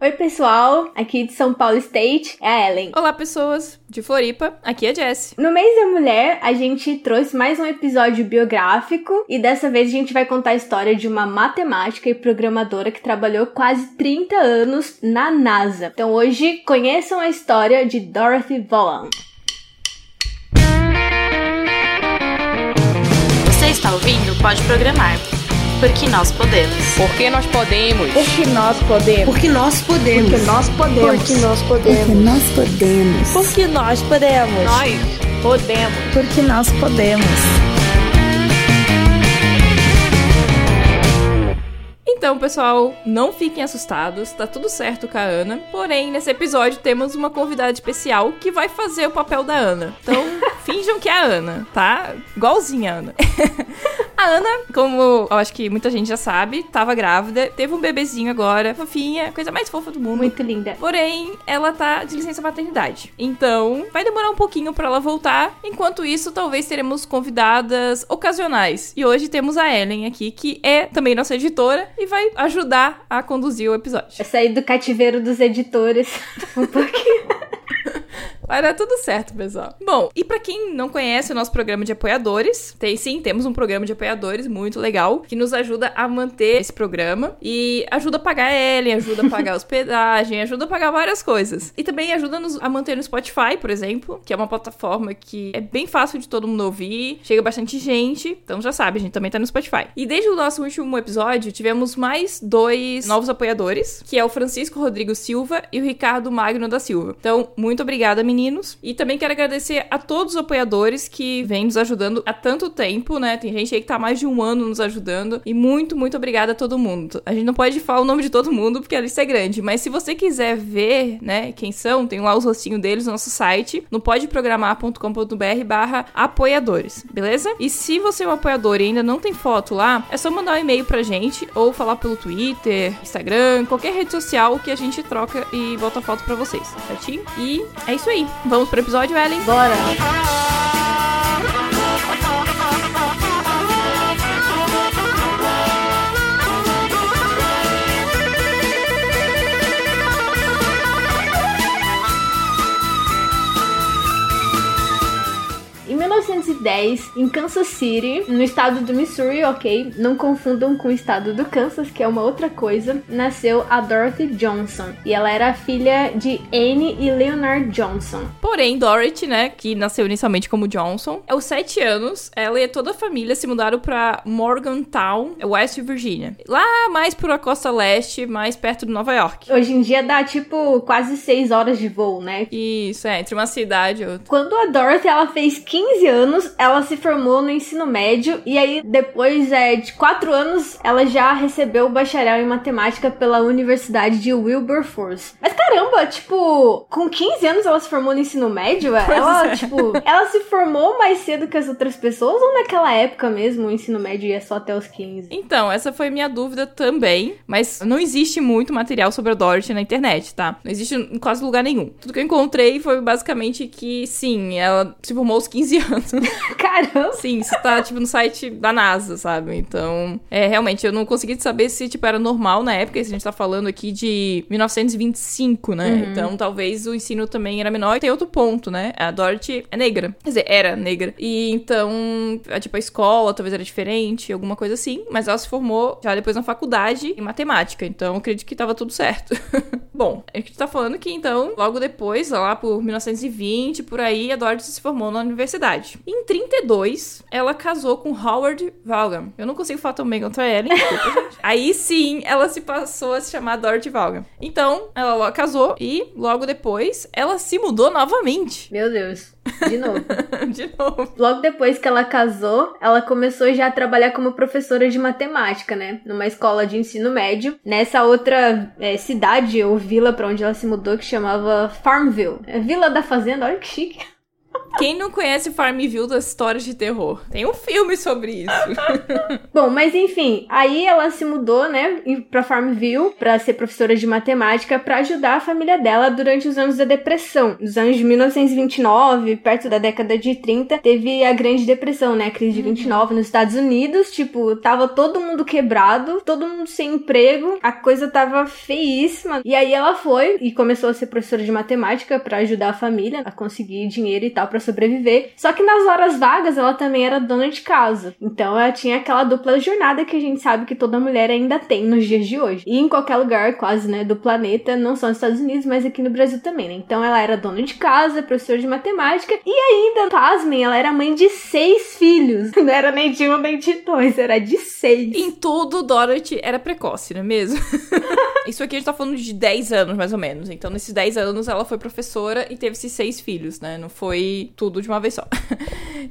Oi, pessoal. Aqui de São Paulo State é a Ellen. Olá, pessoas de Floripa. Aqui é a Jess. No mês da mulher, a gente trouxe mais um episódio biográfico e dessa vez a gente vai contar a história de uma matemática e programadora que trabalhou quase 30 anos na NASA. Então hoje conheçam a história de Dorothy Vaughan. Você está ouvindo Pode Programar. Porque nós podemos. Porque nós podemos. Porque nós podemos. Porque nós podemos. Porque nós podemos. Porque nós podemos. Porque nós podemos. Nós podemos. Porque nós podemos. Então, pessoal, não fiquem assustados, tá tudo certo com a Ana. Porém, nesse episódio temos uma convidada especial que vai fazer o papel da Ana. Então, finjam que é a Ana, tá? Igualzinha a Ana. a Ana, como eu acho que muita gente já sabe, tava grávida, teve um bebezinho agora, fofinha, coisa mais fofa do mundo. Muito linda. Porém, ela tá de licença maternidade. Então, vai demorar um pouquinho para ela voltar. Enquanto isso, talvez teremos convidadas ocasionais. E hoje temos a Ellen aqui, que é também nossa editora e vai ajudar a conduzir o episódio. Eu saí do cativeiro dos editores um pouquinho. Vai dar tudo certo, pessoal. Bom, e para quem não conhece o nosso programa de apoiadores, tem sim, temos um programa de apoiadores muito legal que nos ajuda a manter esse programa e ajuda a pagar a Ellen, ajuda a pagar a hospedagem, ajuda a pagar várias coisas. E também ajuda-nos a manter no Spotify, por exemplo, que é uma plataforma que é bem fácil de todo mundo ouvir, chega bastante gente, então já sabe, a gente também tá no Spotify. E desde o nosso último episódio, tivemos mais dois novos apoiadores, que é o Francisco Rodrigo Silva e o Ricardo Magno da Silva. Então, muito obrigada, meninos. E também quero agradecer a todos os apoiadores que vêm nos ajudando há tanto tempo, né? Tem gente aí que tá há mais de um ano nos ajudando. E muito, muito obrigada a todo mundo. A gente não pode falar o nome de todo mundo porque a lista é grande, mas se você quiser ver, né, quem são, tem lá os rostinhos deles no nosso site, no podeprogramar.com.br barra apoiadores, beleza? E se você é um apoiador e ainda não tem foto lá, é só mandar um e-mail pra gente ou falar pelo Twitter, Instagram, qualquer rede social que a gente troca e bota foto pra vocês, certinho? E é isso aí. Vamos pro episódio, Ellen? Bora! 1910, em Kansas City, no estado do Missouri, ok? Não confundam com o estado do Kansas, que é uma outra coisa. Nasceu a Dorothy Johnson. E ela era filha de Anne e Leonard Johnson. Porém, Dorothy, né, que nasceu inicialmente como Johnson, aos sete anos, ela e toda a família se mudaram pra Morgantown, West Virginia. Lá mais pra costa leste, mais perto de Nova York. Hoje em dia dá, tipo, quase seis horas de voo, né? Isso, é, entre uma cidade e outra. Quando a Dorothy, ela fez 15 anos, ela se formou no ensino médio e aí depois é, de 4 anos ela já recebeu o bacharel em matemática pela Universidade de Wilberforce. Mas caramba, tipo, com 15 anos ela se formou no ensino médio? ela, é. tipo, ela se formou mais cedo que as outras pessoas ou naquela época mesmo o ensino médio ia só até os 15? Então, essa foi minha dúvida também, mas não existe muito material sobre a Dorothy na internet, tá? Não existe em quase lugar nenhum. Tudo que eu encontrei foi basicamente que, sim, ela se formou aos 15 anos. Caramba! Sim, isso tá, tipo, no site da NASA, sabe? Então, é, realmente, eu não consegui saber se, tipo, era normal na época, se a gente tá falando aqui de 1925, né? Uhum. Então, talvez o ensino também era menor. E tem outro ponto, né? A Dorothy é negra. Quer dizer, era negra. E então, a, tipo, a escola talvez era diferente, alguma coisa assim. Mas ela se formou já depois na faculdade em matemática. Então, eu acredito que tava tudo certo. Bom, a gente tá falando que, então, logo depois, lá por 1920, por aí, a Dorothy se formou na universidade. Em 32, ela casou com Howard Vaughan. Eu não consigo falar tão bem contra ela, desculpa. Aí sim, ela se passou a se chamar Dorothy Vaughan. Então, ela casou e, logo depois, ela se mudou novamente. Meu Deus. De novo. De novo. Logo depois que ela casou, ela começou já a trabalhar como professora de matemática, né? Numa escola de ensino médio. Nessa outra é, cidade ou vila pra onde ela se mudou, que chamava Farmville. É Vila da Fazenda, olha que chique. Quem não conhece Farmville das histórias de terror? Tem um filme sobre isso. Bom, mas enfim, aí ela se mudou, né, pra Farmville pra ser professora de matemática pra ajudar a família dela durante os anos da depressão. Nos anos de 1929, perto da década de 30, teve a Grande Depressão, né, a crise de 29 nos Estados Unidos, tipo, tava todo mundo quebrado, todo mundo sem emprego, a coisa tava feíssima. E aí ela foi e começou a ser professora de matemática pra ajudar a família a conseguir dinheiro e tal pra sobreviver. Só que nas horas vagas ela também era dona de casa. Então ela tinha aquela dupla jornada que a gente sabe que toda mulher ainda tem nos dias de hoje. E em qualquer lugar quase, né, do planeta, não só nos Estados Unidos, mas aqui no Brasil também, né? Então ela era dona de casa, professora de matemática e ainda, pasmem, ela era mãe de seis filhos. Não era nem de um nem de dois, era de seis. em tudo, Dorothy era precoce, não é mesmo? Isso aqui a gente tá falando de 10 anos, mais ou menos. Então, nesses 10 anos, ela foi professora e teve esses seis filhos, né? Não foi tudo de uma vez só.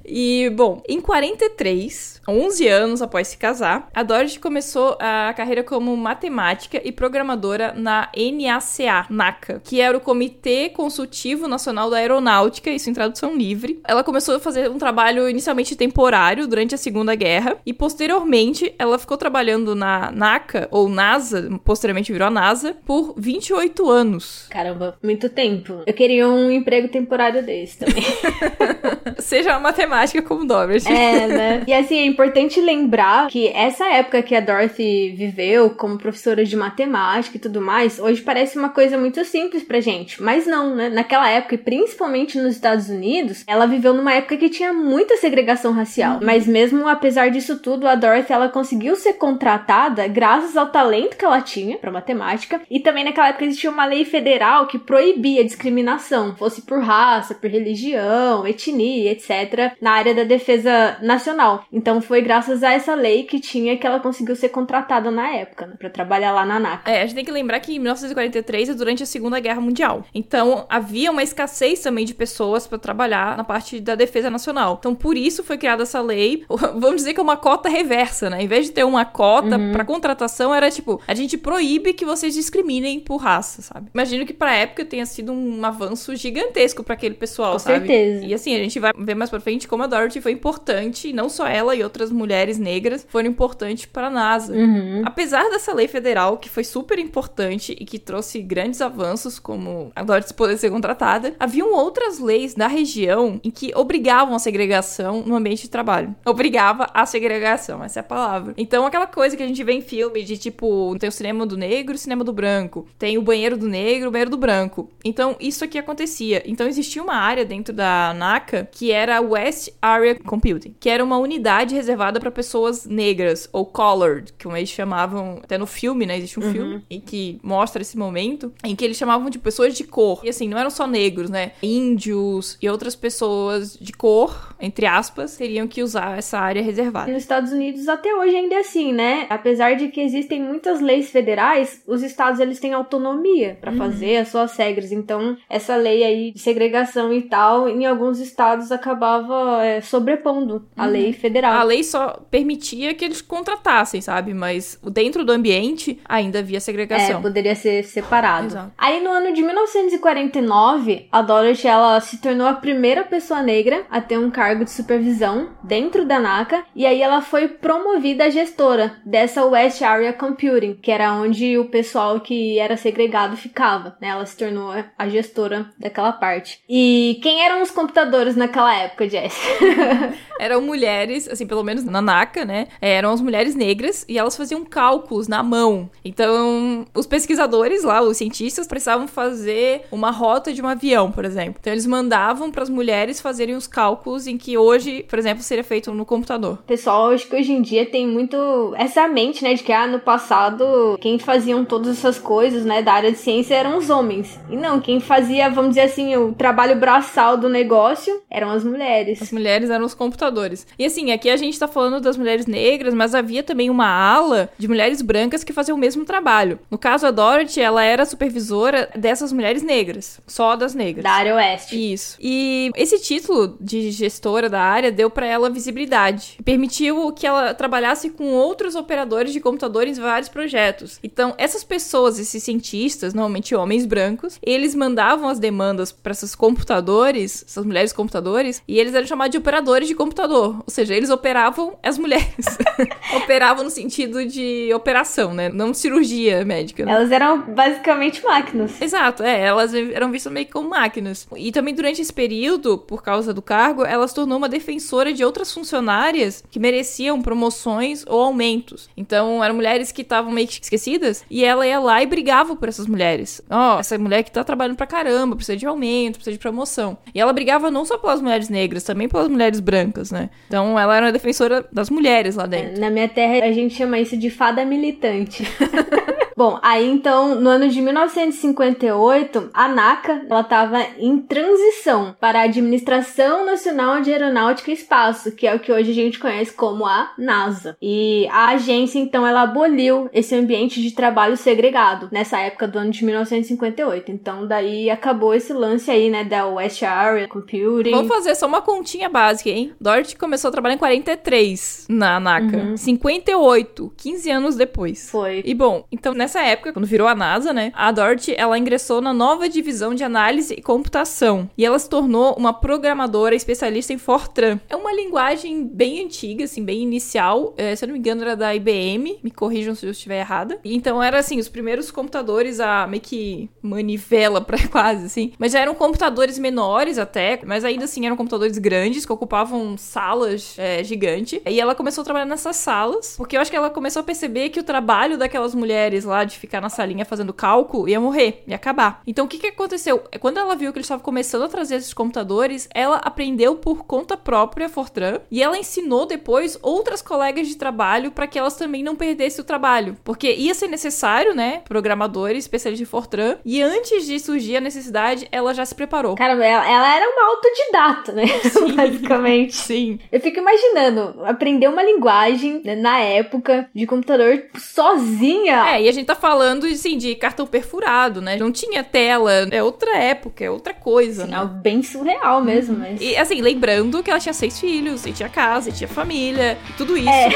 E, bom, em 43, 11 anos após se casar, a Dorothy começou a carreira como matemática e programadora na NACA, NACA, que era o Comitê Consultivo Nacional da Aeronáutica, isso em tradução livre. Ela começou a fazer um trabalho inicialmente temporário durante a Segunda Guerra e posteriormente ela ficou trabalhando na NACA ou NASA, posteriormente virou a NASA, por 28 anos. Caramba, muito tempo. Eu queria um emprego temporário desse também. Seja uma matemática como Dorothy. É, né? E assim, é importante lembrar que essa época que a Dorothy viveu como professora de matemática e tudo mais, hoje parece uma coisa muito simples pra gente. Mas não, né? Naquela época, e principalmente nos Estados Unidos, ela viveu numa época que tinha muita segregação racial. Mas mesmo apesar disso tudo, a Dorothy ela conseguiu ser contratada graças ao talento que ela tinha pra matemática. E também naquela época existia uma lei federal que proibia a discriminação, fosse por raça, por religião, etnia, etc., na área da defesa nacional. Então foi graças a essa lei que tinha que ela conseguiu ser contratada na época, né, para trabalhar lá na NACA. É, a gente tem que lembrar que em 1943 é durante a Segunda Guerra Mundial. Então, havia uma escassez também de pessoas para trabalhar na parte da defesa nacional. Então, por isso foi criada essa lei. Vamos dizer que é uma cota reversa, né? Em vez de ter uma cota Uhum. pra contratação, era tipo, a gente proíbe que vocês discriminem por raça, sabe? Imagino que pra época tenha sido um avanço gigantesco pra aquele pessoal, Com sabe? certeza. E assim, a gente vai ver mais pra frente como a Dorothy foi importante, e não só ela e outras mulheres negras foram importantes para a NASA. Uhum. Apesar dessa lei federal, que foi super importante e que trouxe grandes avanços, como a Dorothy poder ser contratada, haviam outras leis da região em que obrigavam a segregação no ambiente de trabalho. Obrigava a segregação, essa é a palavra. Então, aquela coisa que a gente vê em filme de tipo, tem o cinema do negro e o cinema do branco, tem o banheiro do negro, o banheiro do branco. Então, isso aqui acontecia. Então, existia uma área dentro da NACA que era West Area Computing, que era uma unidade reservada para pessoas negras ou colored, que eles chamavam, até no filme, né? Existe um filme em que mostra esse momento em que eles chamavam de pessoas de cor. E assim, não eram só negros, né? Índios e outras pessoas de cor, entre aspas, teriam que usar essa área reservada. Nos Estados Unidos até hoje ainda é assim, né? Apesar de que existem muitas leis federais, os estados eles têm autonomia pra fazer as suas regras. Então, essa lei aí de segregação e tal, em alguns estados acabava é, sobrepondo a lei federal. A lei só permitia que eles contratassem, sabe? Mas dentro do ambiente ainda havia É, segregação. poderia ser separado. Exato. Aí no ano de 1949, a Dorothy ela se tornou a primeira pessoa negra a ter um cargo de supervisão dentro da NACA e aí ela foi promovida a gestora dessa West Area Computing, que era onde o pessoal que era segregado ficava, né? Ela se tornou a gestora daquela parte. E quem eram os computadores naquela época, Jess? Eram mulheres, assim, pelo menos na NACA, né? Eram as mulheres negras e elas faziam cálculos na mão. Então, os pesquisadores lá, os cientistas, precisavam fazer uma rota de um avião, por exemplo. Então, eles mandavam para as mulheres fazerem os cálculos em que hoje, por exemplo, seria feito no computador. Pessoal, acho que hoje em dia tem muito essa mente, né, de que ah, no passado quem faziam todas essas coisas, né, da área de ciência eram os homens. E não, quem fazia, vamos dizer assim, o trabalho braçal do negócio eram as mulheres. As mulheres eram os computadores. E assim, aqui a gente tá falando das mulheres negras, mas havia também uma ala de mulheres brancas que faziam o mesmo trabalho. No caso, a Dorothy, ela era supervisora dessas mulheres negras. Só das negras. Da área oeste. Isso. E esse título de gestora da área deu pra ela visibilidade. Permitiu que ela trabalhasse com outros operadores de computadores em vários projetos. Então, essas pessoas, esses cientistas, normalmente homens brancos, eles mandavam as demandas para esses computadores, essas mulheres computadoras computadores e eles eram chamados de operadores de computador. Ou seja, eles operavam as mulheres. operavam no sentido de operação, né? Não cirurgia médica. Né? Elas eram basicamente máquinas. Exato, é. Elas eram vistas meio que como máquinas. E também durante esse período, por causa do cargo, ela se tornou uma defensora de outras funcionárias que mereciam promoções ou aumentos. Então, eram mulheres que estavam meio que esquecidas e ela ia lá e brigava por essas mulheres. Ó, oh, essa mulher que tá trabalhando pra caramba, precisa de aumento, precisa de promoção. E ela brigava não só pelas mulheres negras, também pelas mulheres brancas, né? Então, ela era uma defensora das mulheres lá dentro. Na minha terra, a gente chama isso de fada militante. Bom, aí então, no ano de 1958, a NACA, ela estava em transição para a Administração Nacional de Aeronáutica e Espaço, que é o que hoje a gente conhece como a NASA. E a agência, então, ela aboliu esse ambiente de trabalho segregado nessa época do ano de 1958. Então, daí acabou esse lance aí, né, da West Area Computing. Vamos fazer só uma continha básica, hein? Dorothy começou a trabalhar em 43 na NACA. Uhum. 58, 15 anos depois. Foi. E bom, então nessa nessa época, quando virou a NASA, né, a Dorothy, ela ingressou na nova divisão de análise e computação. E ela se tornou uma programadora especialista em Fortran. É uma linguagem bem antiga, assim, bem inicial. É, se eu não me engano, era da IBM. Me corrijam se eu estiver errada. Então, era, assim, os primeiros computadores a meio que manivela pra quase, assim. Mas já eram computadores menores até, mas ainda assim eram computadores grandes que ocupavam salas é, gigantes. E ela começou a trabalhar nessas salas, porque eu acho que ela começou a perceber que o trabalho daquelas mulheres lá lá de ficar na salinha fazendo cálculo, ia morrer, ia acabar. Então o que, que aconteceu? É, quando ela viu que eles estavam começando a trazer esses computadores, ela aprendeu por conta própria Fortran e ela ensinou depois outras colegas de trabalho para que elas também não perdessem o trabalho. Porque ia ser necessário, né? Programadores, especialistas de Fortran. E antes de surgir a necessidade, ela já se preparou. Caramba, ela, ela era uma autodidata, né? Sim. Basicamente. Sim. Eu fico imaginando aprender uma linguagem né, na época de computador sozinha. É, e a gente tá falando, assim, de cartão perfurado, né? Não tinha tela, é outra época, é outra coisa, né? Algo bem surreal mesmo, uhum. mas... E, assim, lembrando que ela tinha seis filhos, e tinha casa, e tinha família, e tudo isso. É.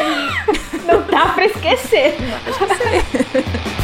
Não dá pra esquecer. Não dá pra esquecer.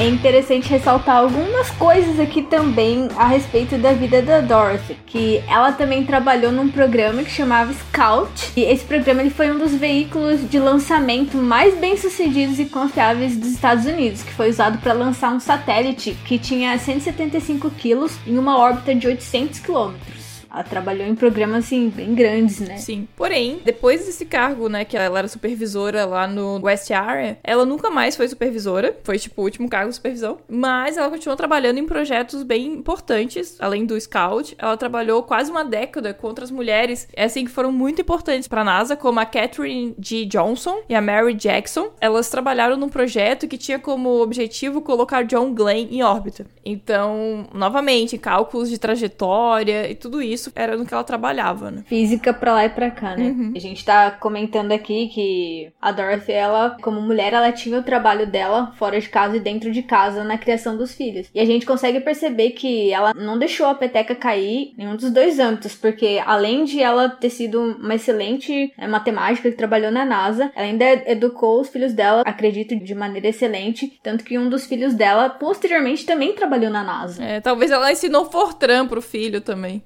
É interessante ressaltar algumas coisas aqui também a respeito da vida da Dorothy, que ela também trabalhou num programa que chamava Scout, e esse programa ele foi um dos veículos de lançamento mais bem-sucedidos e confiáveis dos Estados Unidos, que foi usado para lançar um satélite que tinha 175 quilos em uma órbita de 800 quilômetros. Ela trabalhou em programas, assim, bem grandes, né? Sim. Porém, depois desse cargo, né, que ela era supervisora lá no West Area, ela nunca mais foi supervisora. Foi, tipo, o último cargo de supervisão. Mas ela continuou trabalhando em projetos bem importantes, além do Scout. Ela trabalhou quase uma década com outras mulheres, assim, que foram muito importantes pra NASA, como a Catherine G. Johnson e a Mary Jackson. Elas trabalharam num projeto que tinha como objetivo colocar John Glenn em órbita. Então, novamente, cálculos de trajetória e tudo isso isso era no que ela trabalhava, né? Física pra lá e pra cá, né? Uhum. A gente tá comentando aqui que a Dorothy, ela, como mulher, ela tinha o trabalho dela fora de casa e dentro de casa na criação dos filhos. E a gente consegue perceber que ela não deixou a peteca cair em um dos dois âmbitos, porque além de ela ter sido uma excelente é, matemática que trabalhou na NASA, ela ainda educou os filhos dela, acredito, de maneira excelente, tanto que um dos filhos dela posteriormente também trabalhou na NASA. É, talvez ela ensinou Fortran pro filho também.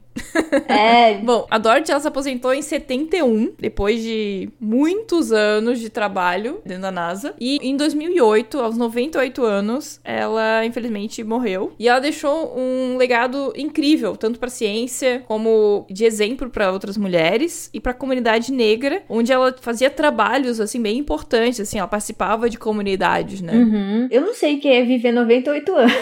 É. Bom, a Dorothy ela se aposentou em 71, depois de muitos anos de trabalho dentro da NASA. E em 2008, aos 98 anos, ela infelizmente morreu. E ela deixou um legado incrível, tanto para ciência como de exemplo para outras mulheres e para a comunidade negra, onde ela fazia trabalhos assim bem importantes, assim, ela participava de comunidades, né? Uhum. Eu não sei o que é viver 98 anos.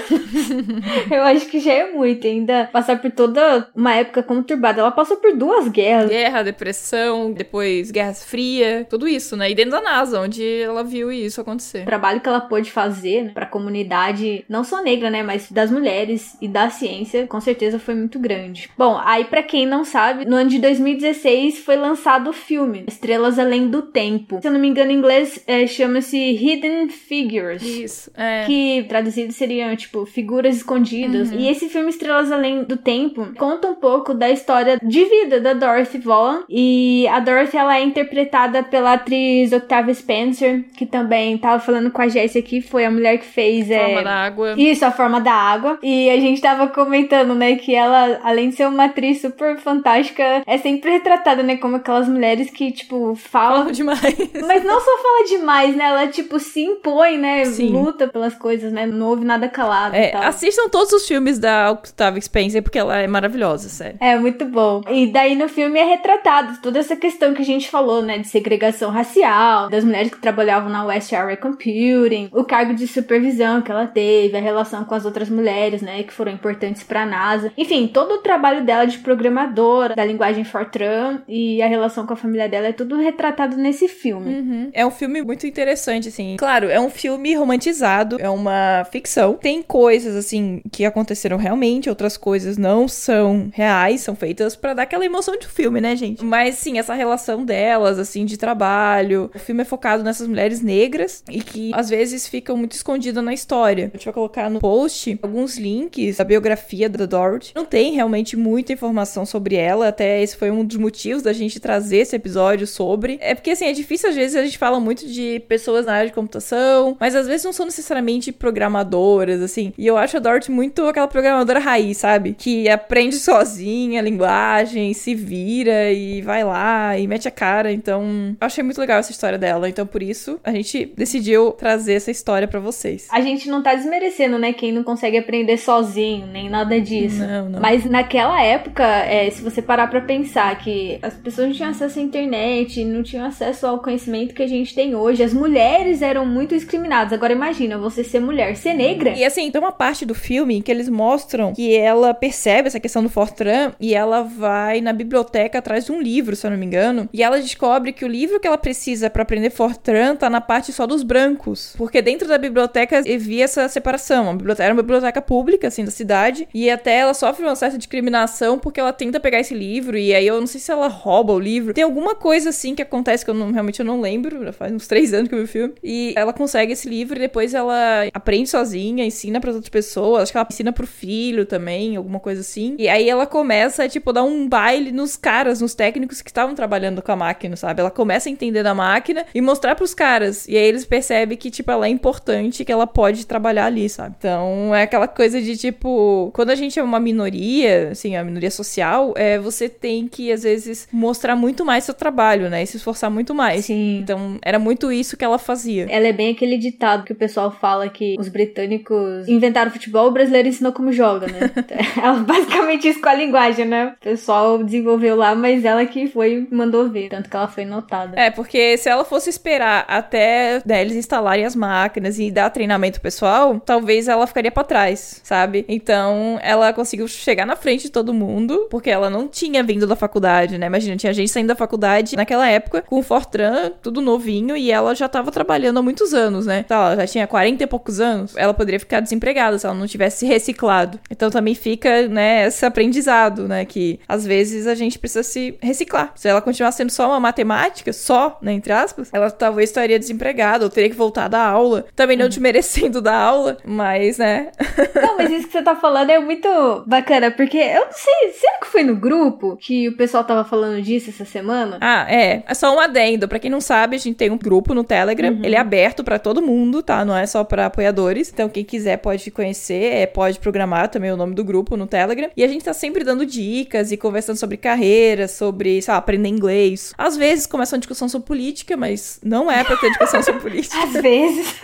Eu acho que já é muito, ainda passar por toda uma época conturbada. Ela passou por duas guerras. Guerra, depressão, depois Guerra Fria, tudo isso, né? E dentro da NASA, onde ela viu isso acontecer. O trabalho que ela pôde fazer né, para a comunidade, não só negra, né, mas das mulheres e da ciência, com certeza foi muito grande. Bom, aí para quem não sabe, no ano de 2016 foi lançado o filme Estrelas Além do Tempo. Se eu não me engano, em inglês é, chama-se Hidden Figures. Isso, é. Que traduzido seriam, tipo, figuras escondidas. Uhum. E esse filme Estrelas Além do Tempo conta um pouco da história de vida da Dorothy Vaughan. E a Dorothy, ela é interpretada pela atriz Octavia Spencer, que também tava falando com a Jessie aqui, foi a mulher que fez... Forma é, da água. isso, a forma da água. E a gente tava comentando, né, que ela, além de ser uma atriz super fantástica, é sempre retratada, né, como aquelas mulheres que, tipo, falam. Fala demais. Mas não só fala demais, né? Ela, tipo, se impõe, né? Sim. Luta pelas coisas, né? Não ouve nada calado É, assistam todos os filmes da Octavia Spencer, porque ela é maravilhosa, sério. É, muito bom. E daí no filme é retratado toda essa questão que a gente falou, né? De segregação racial, das mulheres que trabalhavam na West Area Computing, o cargo de supervisão que ela teve, a relação com as outras mulheres, né? Que foram importantes pra NASA. Enfim, todo o trabalho dela de programadora, da linguagem Fortran e a relação com a família dela é tudo retratado nesse filme. É um filme muito interessante, assim. Claro, é um filme romantizado, é uma ficção. Tem coisas, assim, que aconteceram realmente, outras coisas não são reais, são feitas pra dar aquela emoção de filme, né, gente? Mas, sim, essa relação delas, assim, de trabalho. O filme é focado nessas mulheres negras e que, às vezes, ficam muito escondidas na história. A gente vai colocar no post alguns links da biografia da Dorothy. Não tem realmente muita informação sobre ela, até esse foi um dos motivos da gente trazer esse episódio sobre. É porque, assim, é difícil às vezes a gente fala muito de pessoas na área de computação, mas às vezes não são necessariamente programadoras, assim. E eu acho a Dorothy muito aquela programadora raiz, sabe? Que aprende sozinha a linguagem, se vira e vai lá e mete a cara. Então, eu achei muito legal essa história dela. Então, por isso, a gente decidiu trazer essa história pra vocês. A gente não tá desmerecendo, né, quem não consegue aprender sozinho, nem nada disso. Não, não. Mas naquela época, é, se você parar pra pensar que as pessoas não tinham acesso à internet, não tinham acesso ao conhecimento que a gente tem hoje, as mulheres eram muito discriminadas. Agora imagina, você ser mulher, ser negra. E assim, tem uma parte do filme que eles mostram que ela percebe essa questão do Fortran e ela vai na biblioteca atrás de um livro, se eu não me engano, e ela descobre que o livro que ela precisa pra aprender Fortran tá na parte só dos brancos. Porque dentro da biblioteca havia essa separação. A biblioteca era uma biblioteca pública, assim, da cidade, e até ela sofre uma certa discriminação porque ela tenta pegar esse livro e aí eu não sei se ela rouba o livro. Tem alguma coisa assim que acontece que eu não, realmente eu não lembro, já faz uns três anos que eu vi o filme. E ela consegue esse livro e depois ela aprende sozinha, ensina para outras pessoas. Acho que ela ensina pro filho também, alguma coisa assim. E aí ela começa, tipo, dar um baile nos caras, nos técnicos que estavam trabalhando com a máquina, sabe? Ela começa a entender da máquina e mostrar pros caras. E aí eles percebem que, tipo, ela é importante, que ela pode trabalhar ali, sabe? Então é aquela coisa de, tipo, quando a gente é uma minoria, assim, a minoria social, é, você tem que, às vezes, mostrar muito mais seu trabalho, né? E se esforçar muito mais. Sim. Então, era muito isso que ela fazia. Ela é bem aquele ditado que o pessoal fala que os britânicos inventaram futebol, o brasileiro ensinou como joga, né? ela basicamente isso com a linguagem, né? O pessoal desenvolveu lá, mas ela que foi mandou ver. Tanto que ela foi notada. É, porque se ela fosse esperar até né, eles instalarem as máquinas e dar treinamento pessoal, talvez ela ficaria pra trás, sabe? Então, ela conseguiu chegar na frente de todo mundo, porque ela não tinha vindo da faculdade, né? Imagina, tinha gente saindo da faculdade naquela época com o Fortran, tudo novinho, e ela já tava trabalhando há muitos anos, né? Então, ela já tinha 40 e poucos anos. Ela poderia ficar desempregada se ela não tivesse se reciclado. Então, também fica, né, esse aprendizado, né? Que às vezes a gente precisa se reciclar. Se ela continuar sendo só uma matemática, só, né, entre aspas, ela talvez estaria desempregada ou teria que voltar da aula. Também não desmerecendo da aula, mas, né? Não, mas isso que você tá falando é muito bacana, porque eu não sei, será que foi no grupo que o pessoal tava falando disso essa semana? Ah, é. É só um adendo. Pra quem não sabe, a gente tem um grupo no Telegram. Ele é aberto pra todo mundo, tá? Não é só pra apoiadores. Então, quem quiser pode conhecer, é, pode programar também o nome do grupo no Telegram. E a gente tá sempre dando dicas e conversando sobre carreira, sobre, sei lá, aprender inglês. Às vezes começa uma discussão sobre política, mas não é pra ter discussão sobre política. Às vezes.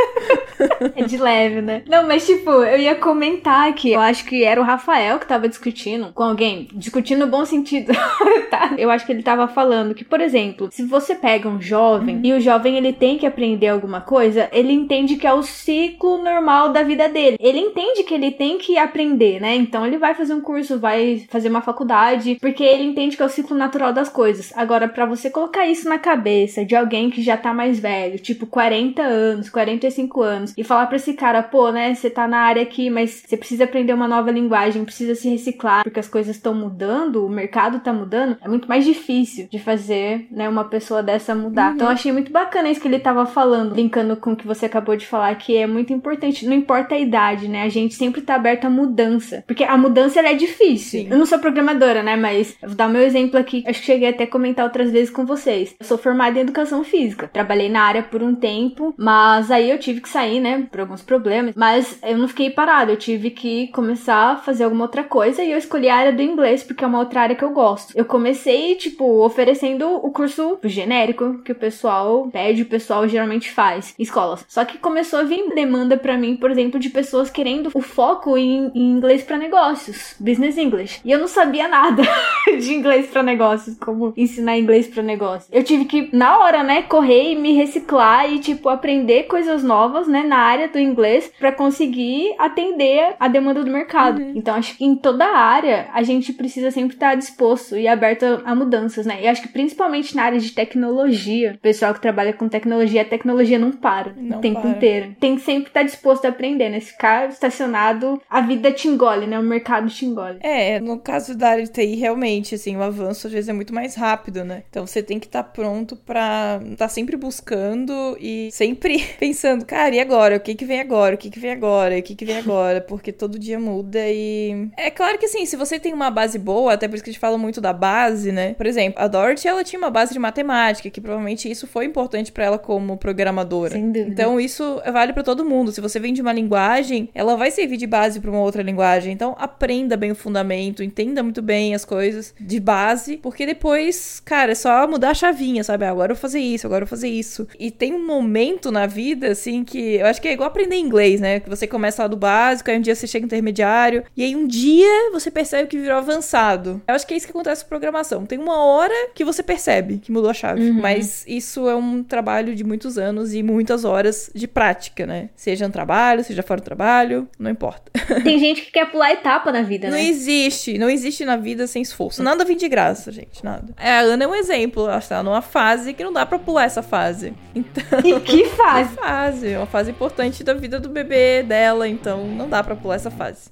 É de leve, né? Não, mas tipo, eu ia comentar que eu acho que era o Rafael que tava discutindo com alguém. Discutindo no bom sentido, tá? Eu acho que ele tava falando que, por exemplo, se você pega um jovem Uhum. e o jovem ele tem que aprender alguma coisa, ele entende que é o ciclo normal da vida dele. Ele entende que ele tem que aprender, né? Então ele vai fazer um curso, vai fazer uma faculdade, porque ele entende que é o ciclo natural das coisas. Agora, pra você colocar isso na cabeça de alguém que já tá mais velho, tipo 40 anos, 45 anos, e falar pra esse cara, pô, né, você tá na área aqui, mas você precisa aprender uma nova linguagem, precisa se reciclar, porque as coisas estão mudando, o mercado tá mudando, é muito mais difícil de fazer, né, uma pessoa dessa mudar. Então eu achei muito bacana isso que ele tava falando, brincando com o que você acabou de falar, que é muito importante, não importa a idade, né, a gente sempre tá aberto à mudança, porque a mudança é difícil. Sim. Eu não sou programadora, né, mas eu vou dar o meu exemplo aqui, acho que cheguei até a comentar outras vezes com vocês. Eu sou formada em educação física, trabalhei na área por um tempo, mas aí eu tive que sair, né, por alguns problemas, mas eu não fiquei parada, eu tive que começar a fazer alguma outra coisa e eu escolhi a área do inglês porque é uma outra área que eu gosto. Eu comecei, tipo, oferecendo o curso genérico que o pessoal pede, o pessoal geralmente faz escolas. Só que começou a vir demanda pra mim, por exemplo, de pessoas querendo o foco em, em inglês pra negócios, business English. E eu não sabia nada de inglês pra negócios, como ensinar inglês pra negócios. Eu tive que, na hora, né, correr e me reciclar e, tipo, aprender coisas novas, né, na área do inglês pra conseguir atender a demanda do mercado. Então, acho que em toda a área a gente precisa sempre estar disposto e aberto a, a mudanças, né? E acho que principalmente na área de tecnologia, o pessoal que trabalha com tecnologia, a tecnologia não para Não o tempo para. inteiro. Tem que sempre estar disposto a aprender, né? Se ficar estacionado, a vida te engole, né? O mercado te engole. É, no caso da área de TI, realmente, assim, o avanço às vezes é muito mais rápido, né? Então você tem que estar pronto pra estar sempre buscando e sempre pensando, cara, e agora? O que que vem agora? O que que vem agora? O que que vem agora? Porque todo dia muda e... É claro que, assim, se você tem uma base boa, até por isso que a gente fala muito da base, né? Por exemplo, a Dorothy, ela tinha uma base de matemática, que provavelmente isso foi importante pra ela como programadora. Sem dúvida. Então isso vale pra todo mundo. Se você vem de uma linguagem, ela vai servir de base pra uma outra linguagem. Então aprenda bem o fundamento, entenda muito bem as coisas de base, porque depois, cara, é só mudar a chavinha, sabe? Ah, agora eu vou fazer isso, agora eu vou fazer isso. E tem um momento na vida assim que eu acho que é igual aprender inglês, né? Que você começa lá do básico, aí um dia você chega no intermediário, e aí um dia você percebe que virou avançado. Eu acho que é isso que acontece com programação. Tem uma hora que você percebe que mudou a chave, mas isso é um trabalho de muitos anos e muitas horas de prática, né? Seja no trabalho, seja fora do trabalho, não importa. Tem gente que quer pular etapa na vida, Não né? existe, não existe na vida sem esforço. Nada vem de graça, gente, nada. É, A Ana é um exemplo, ela está numa fase que não dá pra pular essa fase. Então, E que fase? fase, é uma fase importante da vida do bebê dela, então não dá pra pular essa fase.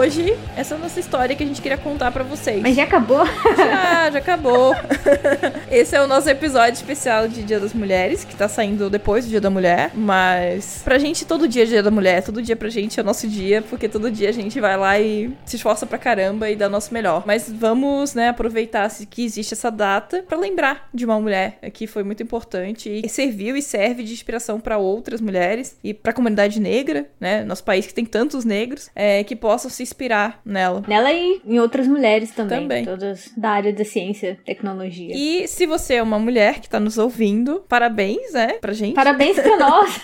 Hoje, essa é a nossa história que a gente queria contar pra vocês. Mas já acabou? Já, já acabou. Esse é o nosso episódio especial de Dia das Mulheres, que tá saindo depois do Dia da Mulher. Mas pra gente, todo dia é Dia da Mulher. Todo dia pra gente é nosso dia, porque todo dia a gente vai lá e se esforça pra caramba e dá nosso melhor. Mas vamos, né, aproveitar que existe essa data pra lembrar de uma mulher que foi muito importante e serviu e serve de inspiração pra outras mulheres e pra comunidade negra, né, nosso país que tem tantos negros, é, que possam se inspirar nela. Nela e em outras mulheres também. Também. Todas da área da ciência, tecnologia. E se você é uma mulher que tá nos ouvindo, parabéns, né, pra gente. Parabéns pra nós!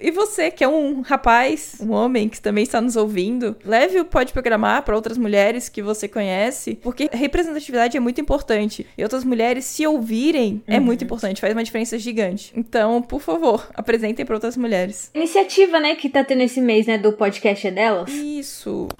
E você que é um rapaz, um homem que também está nos ouvindo, leve o Pode Programar para outras mulheres que você conhece, porque representatividade é muito importante. E outras mulheres se ouvirem é muito importante, faz uma diferença gigante. Então, por favor, apresentem para outras mulheres. Iniciativa, né, que tá tendo esse mês, né, do podcast é delas. Isso.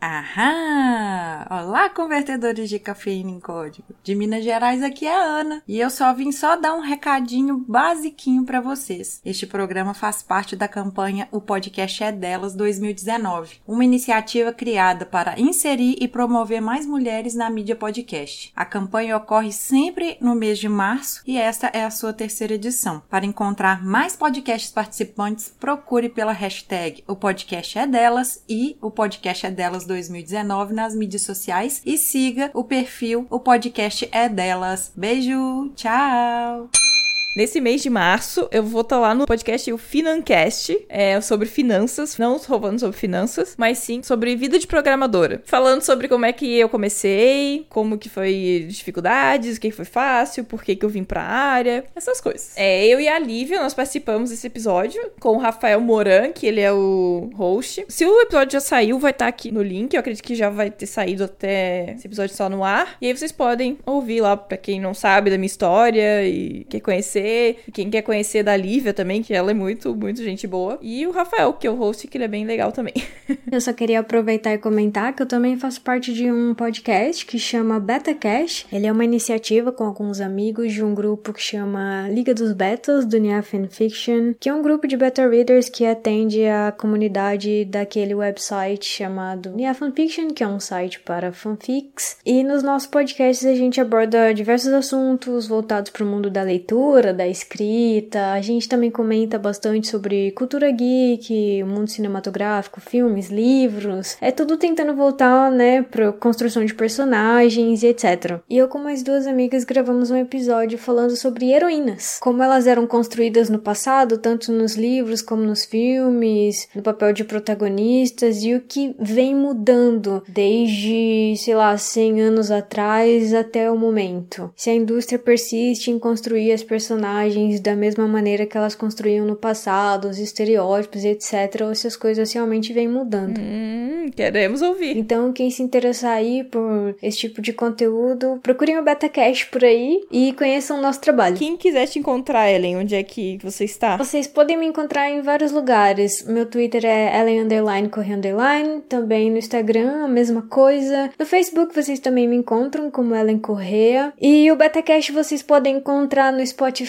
Aham! Olá, convertedores de cafeína em código. De Minas Gerais, aqui é a Ana. E eu só vim só dar um recadinho basiquinho pra vocês. Este programa faz parte da campanha O Podcast é Delas 2019, uma iniciativa criada para inserir e promover mais mulheres na mídia podcast. A campanha ocorre sempre no mês de março e esta é a sua terceira edição. Para encontrar mais podcasts participantes, procure pela hashtag O Podcast é Delas e O Podcast é Delas 2019 nas mídias sociais e siga o perfil O Podcast é Delas. Beijo, tchau! Nesse mês de março, eu vou estar lá no podcast o Financast, é, sobre finanças, não roubando sobre finanças, mas sim sobre vida de programadora. Falando sobre como é que eu comecei, como que foi dificuldades, o que foi fácil, por que que eu vim pra área, essas coisas. É, eu e a Lívia, nós participamos desse episódio com o Rafael Moran, que ele é o host. Se o episódio já saiu, vai estar aqui no link, eu acredito que já vai ter saído até esse episódio só no ar. E aí vocês podem ouvir lá, pra quem não sabe da minha história e quer conhecer, quem quer conhecer da Lívia também, que ela é muito, muito gente boa. E o Rafael, que é o host, que ele é bem legal também. Eu só queria aproveitar e comentar que eu também faço parte de um podcast que chama Beta Cash. Ele é uma iniciativa com alguns amigos de um grupo que chama Liga dos Betas, do Nia Fanfiction, que é um grupo de beta readers que atende a comunidade daquele website chamado Nia Fanfiction, que é um site para fanfics. E nos nossos podcasts a gente aborda diversos assuntos voltados para o mundo da leitura, da escrita. A gente também comenta bastante sobre cultura geek, mundo cinematográfico, filmes, livros. É tudo tentando voltar, né, para construção de personagens e etc. E eu com mais duas amigas gravamos um episódio falando sobre heroínas, como elas eram construídas no passado, tanto nos livros como nos filmes, no papel de protagonistas e o que vem mudando desde, sei lá, 100 anos atrás até o momento. Se a indústria persiste em construir as personagens da mesma maneira que elas construíam no passado, os estereótipos e etc, ou se as coisas realmente vêm mudando. hum, queremos ouvir. Então, quem se interessar aí por esse tipo de conteúdo, procurem o BetaCast por aí e conheçam o nosso trabalho. Quem quiser te encontrar, Ellen, onde é que você está? Vocês podem me encontrar em vários lugares. Meu Twitter é Ellen Underline Underline. Também no Instagram, a mesma coisa. No Facebook vocês também me encontram como Ellen Correia. E o BetaCast vocês podem encontrar no Spotify,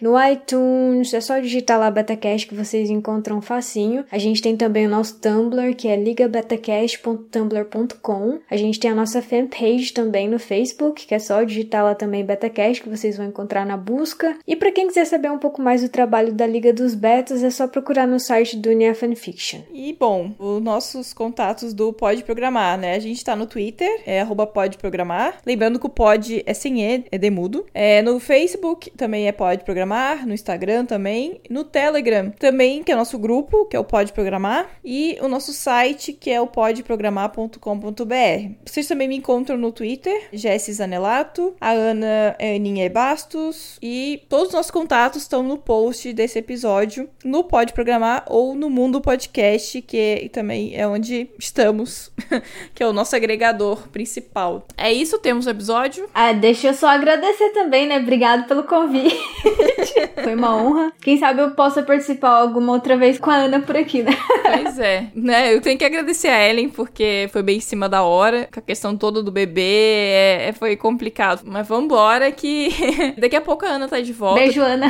no iTunes. É só digitar lá BetaCast que vocês encontram facinho. A gente tem também o nosso Tumblr, que é ligabetacast.tumblr.com. A gente tem a nossa fanpage também no Facebook, que é só digitar lá também BetaCast que vocês vão encontrar na busca. E para quem quiser saber um pouco mais do trabalho da Liga dos Betas, é só procurar no site do Nia Fanfiction. E bom, os nossos contatos do Pode Programar, né? A gente tá no Twitter, é arroba Pode Programar. Lembrando que o Pode é sem E, é demudo. É, no Facebook também é Pode Programar, no Instagram também, no Telegram também, que é o nosso grupo, que é o Pode Programar, e o nosso site, que é o podeprogramar.com.br. Vocês também me encontram no Twitter, Jessie Zanelato, a Ana é Aninha Bastos, e todos os nossos contatos estão no post desse episódio, no Pode Programar ou no Mundo Podcast, que é- também é onde estamos, que é o nosso agregador principal. É isso, temos o episódio. Ah, deixa eu só agradecer também, né? Obrigado pelo convite. Foi uma honra. Quem sabe eu possa participar alguma outra vez com a Ana por aqui, né? Pois é, né? Eu tenho que agradecer a Ellen porque foi bem em cima da hora, com a questão toda do bebê, é, é- foi complicado. Mas vambora que daqui a pouco a Ana tá de volta. Beijo, Ana.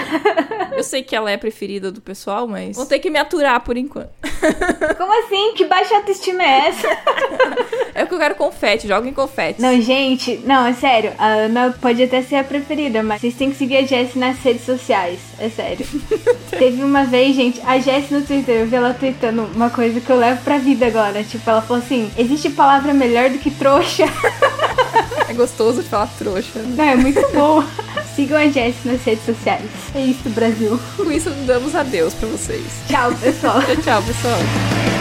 Eu sei que ela é a preferida do pessoal, mas vou ter que me aturar por enquanto. Como assim? Que baixa autoestima é essa? É que eu quero confete, joguem confete. Não, gente, não, é sério. A Ana pode até ser a preferida, mas vocês têm que seguir a Jessie nas redes sociais. É sério. Teve uma vez, gente, a Jessie no Twitter, eu vi ela tweetando uma coisa que eu levo pra vida agora. Tipo, ela falou assim: existe palavra melhor do que trouxa. É gostoso de falar trouxa. Não, é muito bom. Sigam a Jessie nas redes sociais. É isso, Brasil. Com isso, damos adeus pra vocês. Tchau, pessoal. Tchau, tchau, pessoal.